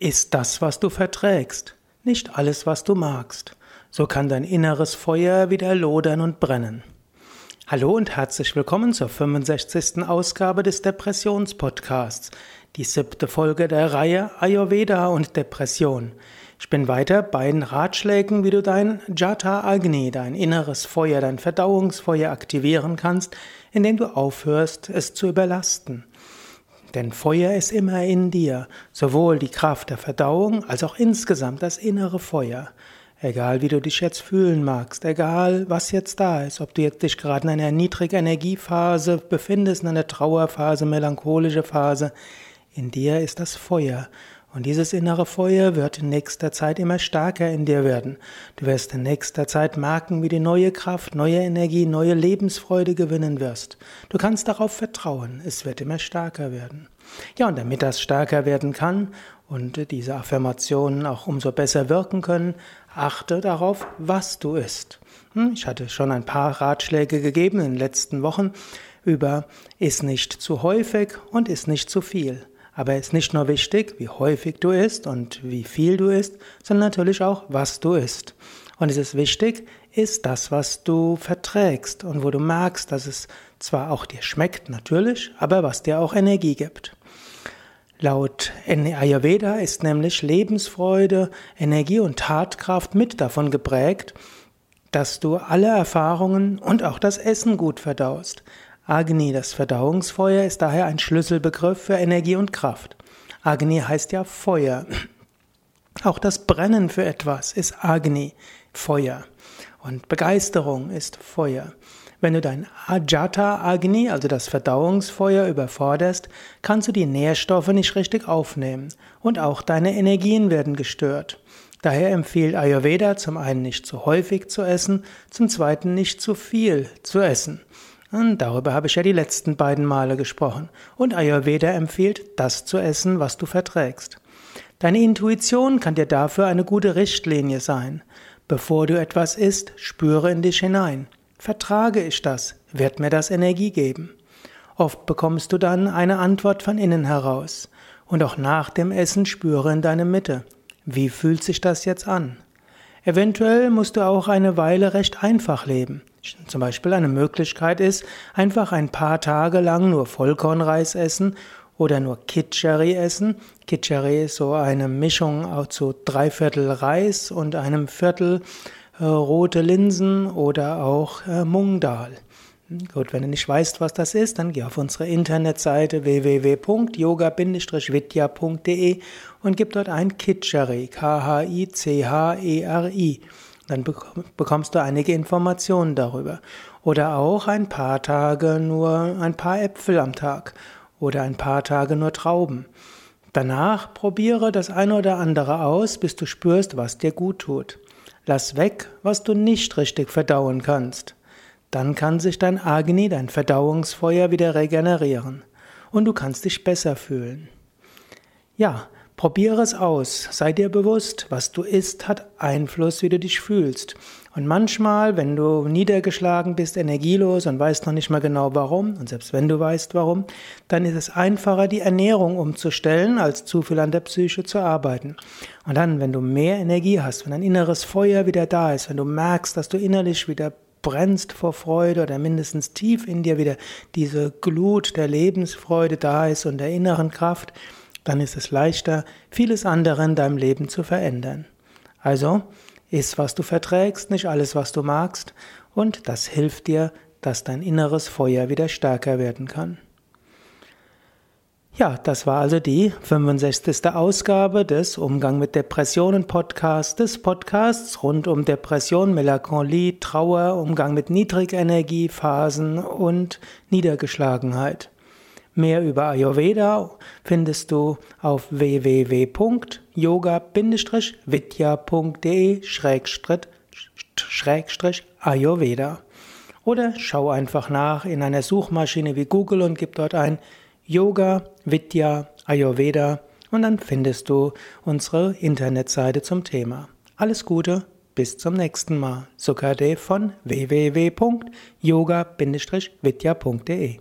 ist das, was du verträgst, nicht alles, was du magst. So kann dein inneres Feuer wieder lodern und brennen. Hallo und herzlich willkommen zur 65. Ausgabe des Depressionspodcasts, die siebte Folge der Reihe Ayurveda und Depression. Ich bin weiter bei den Ratschlägen, wie du dein Jata Agni, dein inneres Feuer, dein Verdauungsfeuer aktivieren kannst, indem du aufhörst, es zu überlasten. Denn Feuer ist immer in dir, sowohl die Kraft der Verdauung als auch insgesamt das innere Feuer. Egal wie du dich jetzt fühlen magst, egal was jetzt da ist, ob du jetzt dich gerade in einer niedrigen Energiephase befindest, in einer Trauerphase, melancholische Phase, in dir ist das Feuer. Und dieses innere Feuer wird in nächster Zeit immer stärker in dir werden. Du wirst in nächster Zeit merken, wie du neue Kraft, neue Energie, neue Lebensfreude gewinnen wirst. Du kannst darauf vertrauen, es wird immer stärker werden. Ja, und damit das stärker werden kann und diese Affirmationen auch umso besser wirken können, achte darauf, was du isst. Hm, ich hatte schon ein paar Ratschläge gegeben in den letzten Wochen über iss nicht zu häufig und iss nicht zu viel. Aber es ist nicht nur wichtig, wie häufig du isst und wie viel du isst, sondern natürlich auch, was du isst. Und es ist wichtig, ist das, was du verträgst und wo du merkst, dass es zwar auch dir schmeckt, natürlich, aber was dir auch Energie gibt. Laut Ayurveda ist nämlich Lebensfreude, Energie und Tatkraft mit davon geprägt, dass du alle Erfahrungen und auch das Essen gut verdaust. Agni, das Verdauungsfeuer, ist daher ein Schlüsselbegriff für Energie und Kraft. Agni heißt ja Feuer. Auch das Brennen für etwas ist Agni, Feuer. Und Begeisterung ist Feuer. Wenn du dein Ajata Agni, also das Verdauungsfeuer, überforderst, kannst du die Nährstoffe nicht richtig aufnehmen und auch deine Energien werden gestört. Daher empfiehlt Ayurveda zum einen nicht zu häufig zu essen, zum zweiten nicht zu viel zu essen. Und darüber habe ich ja die letzten beiden Male gesprochen. Und Ayurveda empfiehlt, das zu essen, was du verträgst. Deine Intuition kann dir dafür eine gute Richtlinie sein. Bevor du etwas isst, spüre in dich hinein. Vertrage ich das? Wird mir das Energie geben? Oft bekommst du dann eine Antwort von innen heraus. Und auch nach dem Essen spüre in deine Mitte. Wie fühlt sich das jetzt an? Eventuell musst du auch eine Weile recht einfach leben. Zum Beispiel eine Möglichkeit ist, einfach ein paar Tage lang nur Vollkornreis essen oder nur Kitchari essen. Kitchari ist so eine Mischung zu drei Viertel Reis und einem Viertel äh, rote Linsen oder auch äh, Mungdal. Gut, wenn du nicht weißt, was das ist, dann geh auf unsere Internetseite www.yoga-vidya.de und gib dort ein Kitchari, K-H-I-C-H-E-R-I. Dann bekommst du einige Informationen darüber. Oder auch ein paar Tage nur ein paar Äpfel am Tag oder ein paar Tage nur Trauben. Danach probiere das eine oder andere aus, bis du spürst, was dir gut tut. Lass weg, was du nicht richtig verdauen kannst. Dann kann sich dein Agni, dein Verdauungsfeuer wieder regenerieren und du kannst dich besser fühlen. Ja, probiere es aus, sei dir bewusst, was du isst hat Einfluss, wie du dich fühlst. Und manchmal, wenn du niedergeschlagen bist, energielos und weißt noch nicht mal genau warum, und selbst wenn du weißt warum, dann ist es einfacher, die Ernährung umzustellen, als zu viel an der Psyche zu arbeiten. Und dann, wenn du mehr Energie hast, wenn ein inneres Feuer wieder da ist, wenn du merkst, dass du innerlich wieder brennst vor Freude oder mindestens tief in dir wieder diese Glut der Lebensfreude da ist und der inneren Kraft, dann ist es leichter, vieles andere in deinem Leben zu verändern. Also, iss, was du verträgst, nicht alles, was du magst, und das hilft dir, dass dein inneres Feuer wieder stärker werden kann. Ja, das war also die 65. Ausgabe des Umgang mit Depressionen Podcasts, des Podcasts rund um Depression, Melancholie, Trauer, Umgang mit Niedrigenergiephasen und Niedergeschlagenheit. Mehr über Ayurveda findest du auf www.yoga-vidya.de-ayurveda. Oder schau einfach nach in einer Suchmaschine wie Google und gib dort ein Yoga, Vidya, Ayurveda und dann findest du unsere Internetseite zum Thema. Alles Gute, bis zum nächsten Mal. Sukade von www.yoga-vidya.de